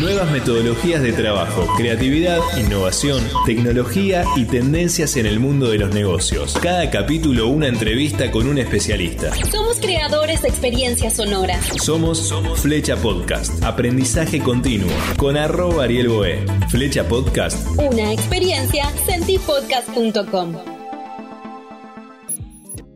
Nuevas metodologías de trabajo, creatividad, innovación, tecnología y tendencias en el mundo de los negocios. Cada capítulo una entrevista con un especialista. Somos creadores de experiencias sonoras. Somos, Somos Flecha Podcast, aprendizaje continuo, con arroba Ariel Boe. Flecha Podcast. Una experiencia, sentipodcast.com.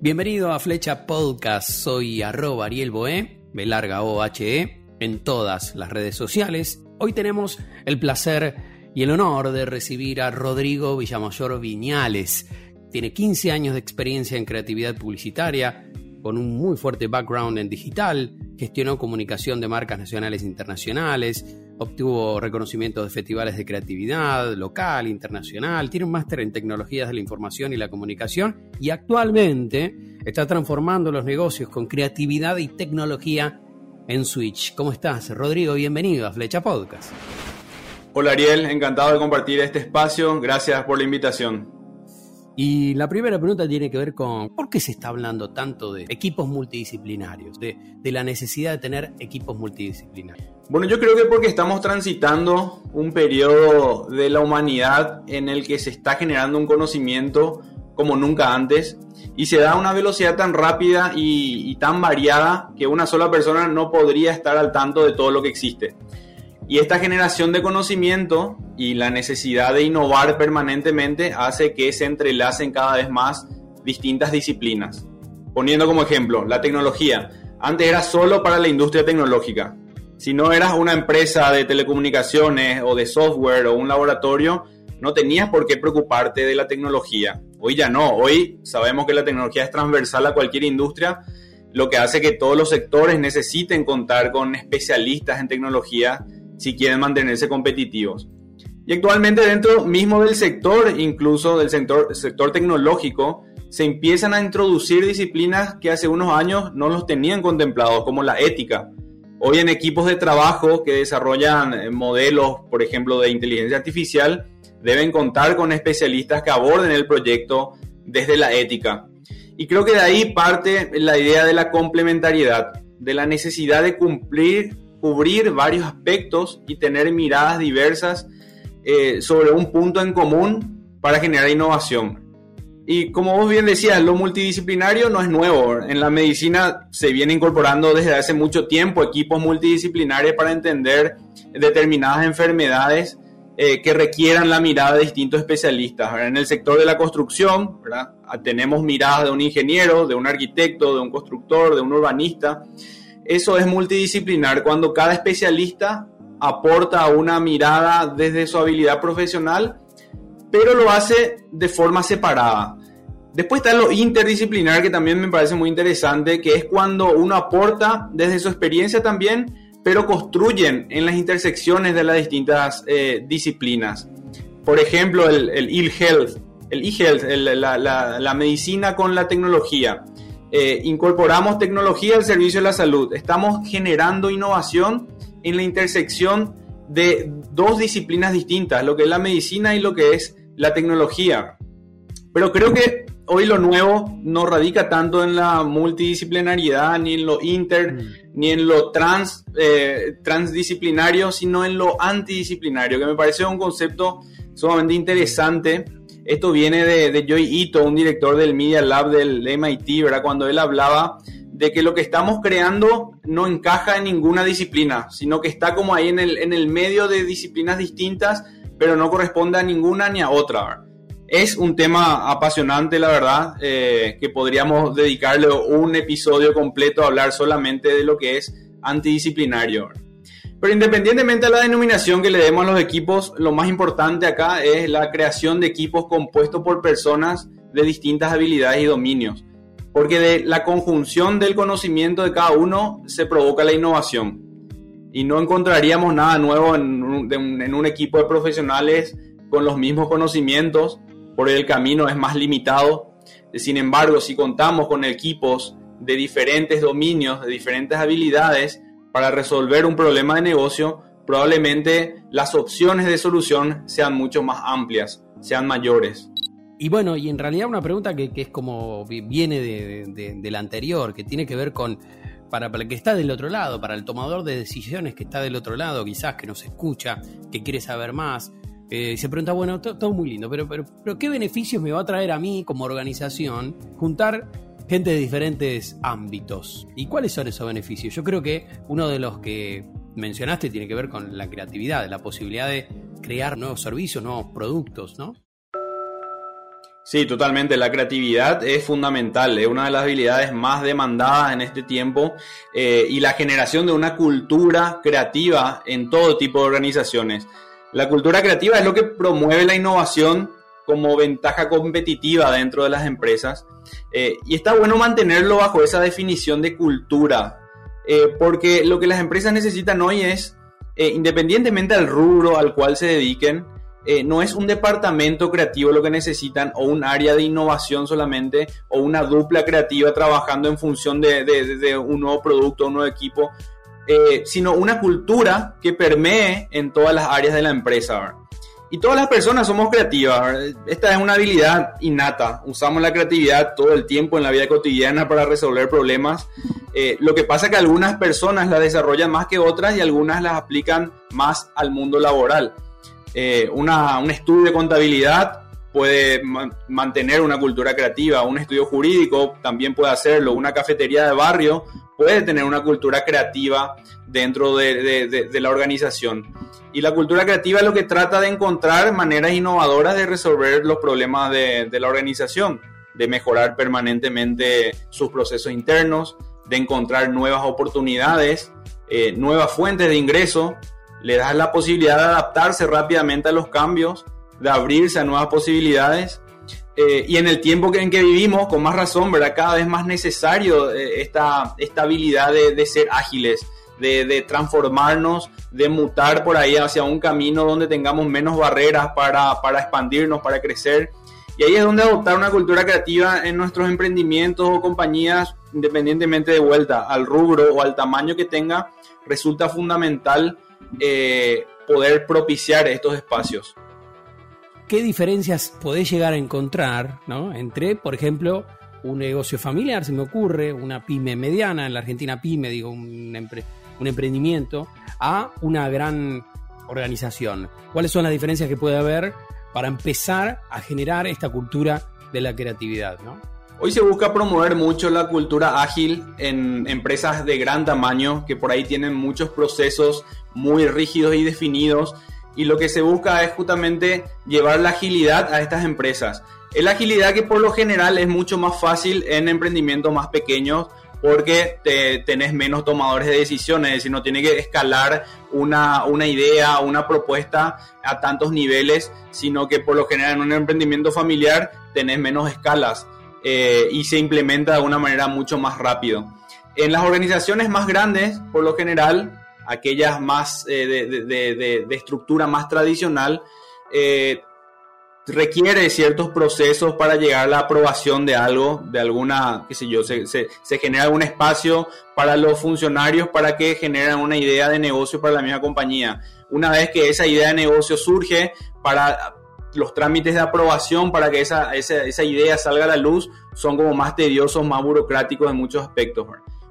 Bienvenido a Flecha Podcast, soy arroba Ariel Boe, B larga O H E, en todas las redes sociales Hoy tenemos el placer y el honor de recibir a Rodrigo Villamayor Viñales. Tiene 15 años de experiencia en creatividad publicitaria, con un muy fuerte background en digital, gestionó comunicación de marcas nacionales e internacionales, obtuvo reconocimientos de festivales de creatividad local, internacional, tiene un máster en tecnologías de la información y la comunicación y actualmente está transformando los negocios con creatividad y tecnología en Switch. ¿Cómo estás, Rodrigo? Bienvenido a Flecha Podcast. Hola Ariel, encantado de compartir este espacio. Gracias por la invitación. Y la primera pregunta tiene que ver con por qué se está hablando tanto de equipos multidisciplinarios, de, de, la necesidad de tener equipos multidisciplinarios. Bueno, yo creo que porque estamos transitando un periodo de la humanidad en el que se está generando un conocimiento como nunca antes y se da a una velocidad tan rápida y, tan variada que una sola persona no podría estar al tanto de todo lo que existe. Y esta generación de conocimiento y la necesidad de innovar permanentemente hace que se entrelacen cada vez más distintas disciplinas. Poniendo como ejemplo, la tecnología. Antes era solo para la industria tecnológica. Si no eras una empresa de telecomunicaciones o de software o un laboratorio, no tenías por qué preocuparte de la tecnología. Hoy ya no, hoy sabemos que la tecnología es transversal a cualquier industria, lo que hace que todos los sectores necesiten contar con especialistas en tecnología si quieren mantenerse competitivos. Y actualmente dentro mismo del sector, incluso del sector, sector tecnológico, se empiezan a introducir disciplinas que hace unos años no los tenían contemplados, como la ética. Hoy en equipos de trabajo que desarrollan eh, modelos, por ejemplo, de inteligencia artificial, deben contar con especialistas que aborden el proyecto desde la ética. Y creo que de ahí parte la idea de la complementariedad, de la necesidad de cumplir, cubrir varios aspectos y tener miradas diversas eh, sobre un punto en común para generar innovación. Y como vos bien decías, lo multidisciplinario no es nuevo. En la medicina se viene incorporando desde hace mucho tiempo equipos multidisciplinarios para entender determinadas enfermedades eh, que requieran la mirada de distintos especialistas. En el sector de la construcción, ah, tenemos miradas de un ingeniero, de un arquitecto, de un constructor, de un urbanista. Eso es multidisciplinar cuando cada especialista aporta una mirada desde su habilidad profesional, pero lo hace de forma separada. Después está lo interdisciplinar, que también me parece muy interesante, que es cuando uno aporta desde su experiencia también pero construyen en las intersecciones de las distintas eh, disciplinas. Por ejemplo, el e-health, el e-health, la, medicina con la tecnología. Eh, incorporamos tecnología al servicio de la salud. Estamos generando innovación en la intersección de dos disciplinas distintas, lo que es la medicina y lo que es la tecnología. Pero creo que hoy lo nuevo no radica tanto en la multidisciplinariedad, ni en lo inter, mm. ni en lo trans, eh, transdisciplinario, sino en lo antidisciplinario, que me parece un concepto sumamente interesante. Esto viene de, de Joy Ito, un director del Media Lab del MIT, ¿verdad? Cuando él hablaba de que lo que estamos creando no encaja en ninguna disciplina, sino que está como ahí en el, en el medio de disciplinas distintas, pero no corresponde a ninguna ni a otra. Es un tema apasionante, la verdad, eh, que podríamos dedicarle un episodio completo a hablar solamente de lo que es antidisciplinario. Pero independientemente de la denominación que le demos a los equipos, lo más importante acá es la creación de equipos compuestos por personas de distintas habilidades y dominios. Porque de la conjunción del conocimiento de cada uno se provoca la innovación. Y no encontraríamos nada nuevo en un, en un equipo de profesionales con los mismos conocimientos por el camino es más limitado. Sin embargo, si contamos con equipos de diferentes dominios, de diferentes habilidades para resolver un problema de negocio, probablemente las opciones de solución sean mucho más amplias, sean mayores. Y bueno, y en realidad una pregunta que, es como viene de, la anterior, que tiene que ver con, para el que está del otro lado, para el tomador de decisiones que está del otro lado, quizás que nos escucha, que quiere saber más, eh, se pregunta, bueno, todo muy lindo, pero, pero, ¿qué beneficios me va a traer a mí como organización juntar gente de diferentes ámbitos? ¿Y cuáles son esos beneficios? Yo creo que uno de los que mencionaste tiene que ver con la creatividad, la posibilidad de crear nuevos servicios, nuevos productos, ¿no? Sí, totalmente. La creatividad es fundamental, es una de las habilidades más demandadas en este tiempo eh, y la generación de una cultura creativa en todo tipo de organizaciones. La cultura creativa es lo que promueve la innovación como ventaja competitiva dentro de las empresas eh, y está bueno mantenerlo bajo esa definición de cultura, eh, porque lo que las empresas necesitan hoy es, independientemente del rubro al cual se dediquen, eh, no es un departamento creativo lo que necesitan o un área de innovación solamente o una dupla creativa trabajando en función de, un nuevo producto, un nuevo equipo, eh, sino una cultura que permee en todas las áreas de la empresa. Y todas las personas somos creativas. Esta es una habilidad innata. Usamos la creatividad todo el tiempo en la vida cotidiana para resolver problemas. Eh, lo que pasa es que algunas personas la desarrollan más que otras y algunas las aplican más al mundo laboral. Eh, un estudio de contabilidad puede mantener una cultura creativa, un estudio jurídico también puede hacerlo, una cafetería de barrio puede tener una cultura creativa dentro de, la organización. Y la cultura creativa es lo que trata de encontrar maneras innovadoras de resolver los problemas de, la organización, de mejorar permanentemente sus procesos internos, de encontrar nuevas oportunidades, eh, nuevas fuentes de ingreso le das la posibilidad de adaptarse rápidamente a los cambios, de abrirse a nuevas posibilidades. Eh, y en el tiempo en que vivimos, con más razón, ¿verdad? Cada vez más necesario eh, esta, habilidad de, ser ágiles, de, transformarnos, de mutar por ahí hacia un camino donde tengamos menos barreras para, para expandirnos, para crecer. Y ahí es donde adoptar una cultura creativa en nuestros emprendimientos o compañías, independientemente de vuelta al rubro o al tamaño que tenga, resulta fundamental eh, poder propiciar estos espacios. ¿Qué diferencias podés llegar a encontrar entre, por ejemplo, un negocio familiar, se me ocurre, una pyme mediana, en la Argentina pyme, digo, un, un emprendimiento, a una gran organización? ¿Cuáles son las diferencias que puede haber para empezar a generar esta cultura de la creatividad? ¿no? Hoy se busca promover mucho la cultura ágil en empresas de gran tamaño que por ahí tienen muchos procesos muy rígidos y definidos y lo que se busca es justamente llevar la agilidad a estas empresas. Es la agilidad que por lo general es mucho más fácil en emprendimientos más pequeños porque te, tenés menos tomadores de decisiones, es decir, no tiene que escalar una, una idea, una propuesta a tantos niveles, sino que por lo general en un emprendimiento familiar tenés menos escalas. Eh, y se implementa de una manera mucho más rápido. En las organizaciones más grandes, por lo general, aquellas más eh, de, estructura más tradicional, eh, requiere ciertos procesos para llegar a la aprobación de algo, de alguna, qué sé yo, se, se, genera un espacio para los funcionarios para que generen una idea de negocio para la misma compañía. Una vez que esa idea de negocio surge, para los trámites de aprobación para que esa, esa, idea salga a la luz son como más tediosos, más burocráticos en muchos aspectos.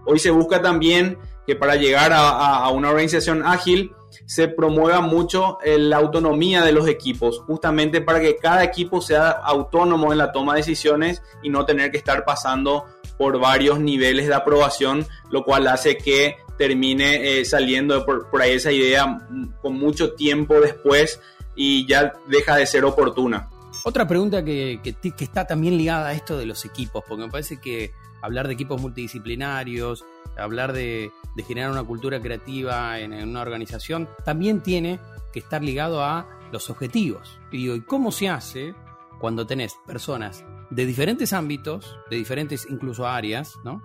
Hoy se busca también que para llegar a, una organización ágil se promueva mucho eh, la autonomía de los equipos, justamente para que cada equipo sea autónomo en la toma de decisiones y no tener que estar pasando por varios niveles de aprobación, lo cual hace que termine eh, saliendo por, por ahí esa idea con mucho tiempo después y ya deja de ser oportuna. Otra pregunta que, está también ligada a esto de los equipos, porque me parece que hablar de equipos multidisciplinarios, hablar de, generar una cultura creativa en, una organización, también tiene que estar ligado a los objetivos. Y digo, ¿y cómo se hace cuando tenés personas de diferentes ámbitos, de diferentes incluso áreas, ¿no?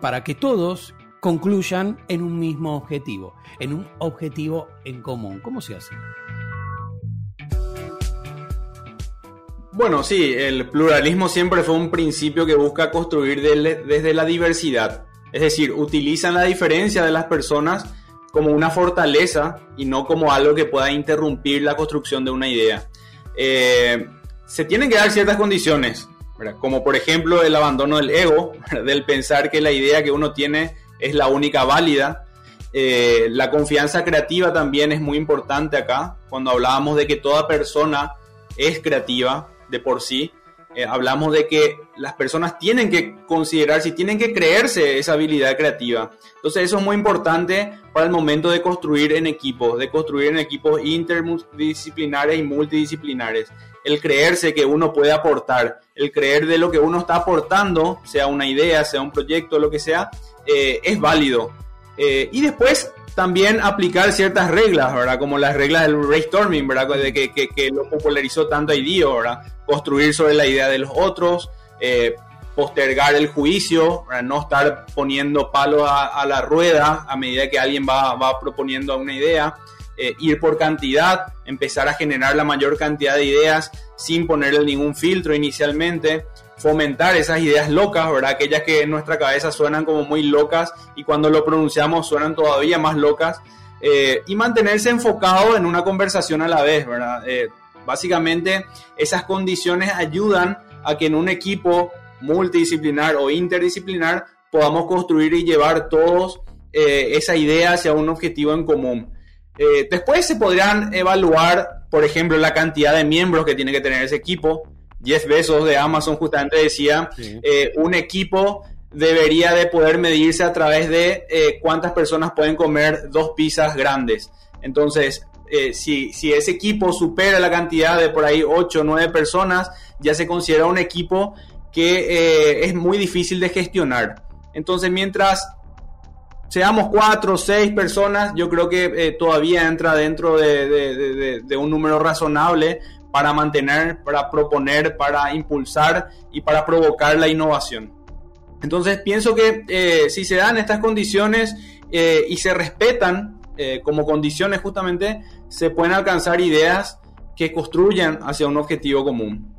Para que todos concluyan en un mismo objetivo, en un objetivo en común. ¿Cómo se hace? Bueno, sí, el pluralismo siempre fue un principio que busca construir desde la diversidad. Es decir, utilizan la diferencia de las personas como una fortaleza y no como algo que pueda interrumpir la construcción de una idea. Eh, se tienen que dar ciertas condiciones, como por ejemplo el abandono del ego, del pensar que la idea que uno tiene es la única válida. Eh, la confianza creativa también es muy importante acá, cuando hablábamos de que toda persona es creativa de por sí. Eh, hablamos de que las personas tienen que considerarse y tienen que creerse esa habilidad creativa. Entonces eso es muy importante para el momento de construir en equipos, de construir en equipos interdisciplinares y multidisciplinares. El creerse que uno puede aportar, el creer de lo que uno está aportando, sea una idea, sea un proyecto, lo que sea, eh, es válido. Eh, y después también aplicar ciertas reglas, ¿verdad? Como las reglas del brainstorming, ¿verdad? De que, que, lo popularizó tanto IDEO, ¿verdad? Construir sobre la idea de los otros, eh, postergar el juicio, no estar poniendo palos a, la rueda a medida que alguien va, va proponiendo una idea, eh, ir por cantidad, empezar a generar la mayor cantidad de ideas sin ponerle ningún filtro inicialmente, fomentar esas ideas locas, ¿verdad? Aquellas que en nuestra cabeza suenan como muy locas y cuando lo pronunciamos suenan todavía más locas. Eh, y mantenerse enfocado en una conversación a la vez, ¿verdad? Eh, básicamente esas condiciones ayudan a que en un equipo multidisciplinar o interdisciplinar podamos construir y llevar todos eh, esa idea hacia un objetivo en común. después se podrían evaluar, por ejemplo, la cantidad de miembros que tiene que tener ese equipo, Jeff Bezos de Amazon justamente decía, eh, un equipo debería de poder medirse a través de eh, cuántas personas pueden comer dos pizzas grandes. Entonces, eh, si, si, ese equipo supera la cantidad de por ahí 8 o 9 personas, ya se considera un equipo que es muy difícil de gestionar. Entonces, mientras seamos 4 o 6 personas, yo creo que todavía entra dentro de, de un número razonable para mantener, para proponer, para impulsar y para provocar la innovación. Entonces pienso que eh, si se dan estas condiciones eh, y se respetan eh, como condiciones justamente, se pueden alcanzar ideas que construyan hacia un objetivo común.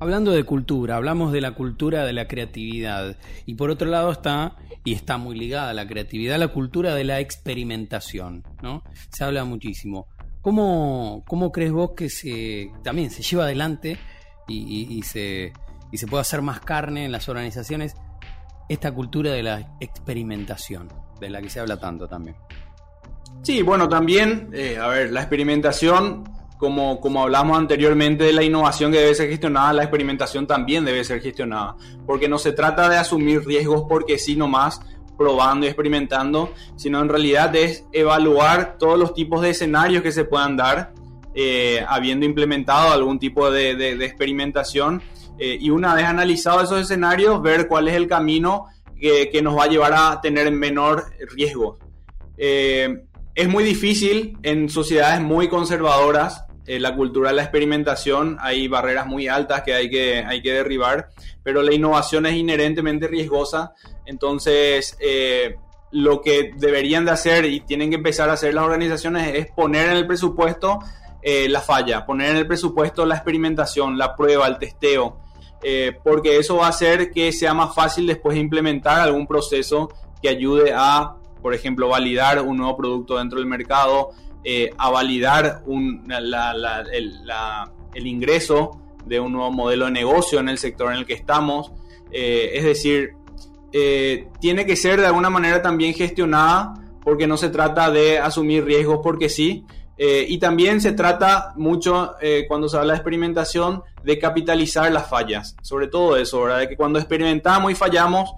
Hablando de cultura, hablamos de la cultura de la creatividad y por otro lado está, y está muy ligada a la creatividad, la cultura de la experimentación, ¿no? Se habla muchísimo. ¿Cómo, ¿Cómo, crees vos que se también se lleva adelante y, se, y se puede hacer más carne en las organizaciones esta cultura de la experimentación, de la que se habla tanto también? Sí, bueno, también, eh, a ver, la experimentación, como, como hablamos anteriormente de la innovación que debe ser gestionada, la experimentación también debe ser gestionada, porque no se trata de asumir riesgos porque sí nomás, probando y experimentando, sino en realidad es evaluar todos los tipos de escenarios que se puedan dar, eh, habiendo implementado algún tipo de, experimentación, eh, y una vez analizado esos escenarios, ver cuál es el camino que, nos va a llevar a tener menor riesgo. Eh, es muy difícil en sociedades muy conservadoras la cultura de la experimentación, hay barreras muy altas que hay que, hay que derribar, pero la innovación es inherentemente riesgosa. Entonces, eh, lo que deberían de hacer y tienen que empezar a hacer las organizaciones es poner en el presupuesto eh, la falla, poner en el presupuesto la experimentación, la prueba, el testeo, eh, porque eso va a hacer que sea más fácil después implementar algún proceso que ayude a, por ejemplo, validar un nuevo producto dentro del mercado, a validar el, ingreso de un nuevo modelo de negocio en el sector en el que estamos. es decir, eh, tiene que ser de alguna manera también gestionada porque no se trata de asumir riesgos porque sí. Eh, y también se trata mucho, eh, cuando se habla de experimentación, de capitalizar las fallas. Sobre todo eso, ¿verdad? De que cuando experimentamos y fallamos,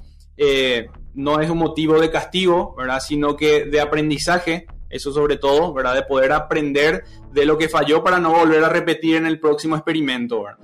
no es un motivo de castigo, ¿verdad? Sino que de aprendizaje, eso sobre todo, ¿verdad? De poder aprender de lo que falló para no volver a repetir en el próximo experimento, ¿verdad?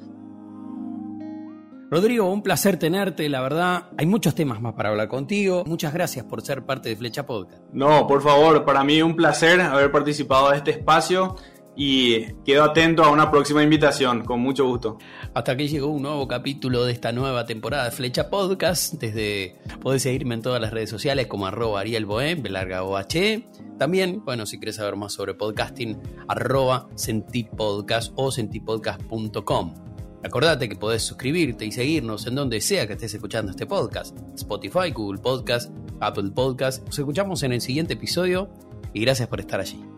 Rodrigo, un placer tenerte, la verdad. Hay muchos temas más para hablar contigo. Muchas gracias por ser parte de Flecha Podcast. No, por favor, para mí un placer haber participado de este espacio y quedo atento a una próxima invitación, con mucho gusto. Hasta aquí llegó un nuevo capítulo de esta nueva temporada de Flecha Podcast. Desde podés seguirme en todas las redes sociales como arroba Ariel larga OH. También, bueno, si quieres saber más sobre podcasting, arroba sentipodcast o sentipodcast.com. Acordate que podés suscribirte y seguirnos en donde sea que estés escuchando este podcast. Spotify, Google Podcast, Apple Podcast. Nos escuchamos en el siguiente episodio y gracias por estar allí.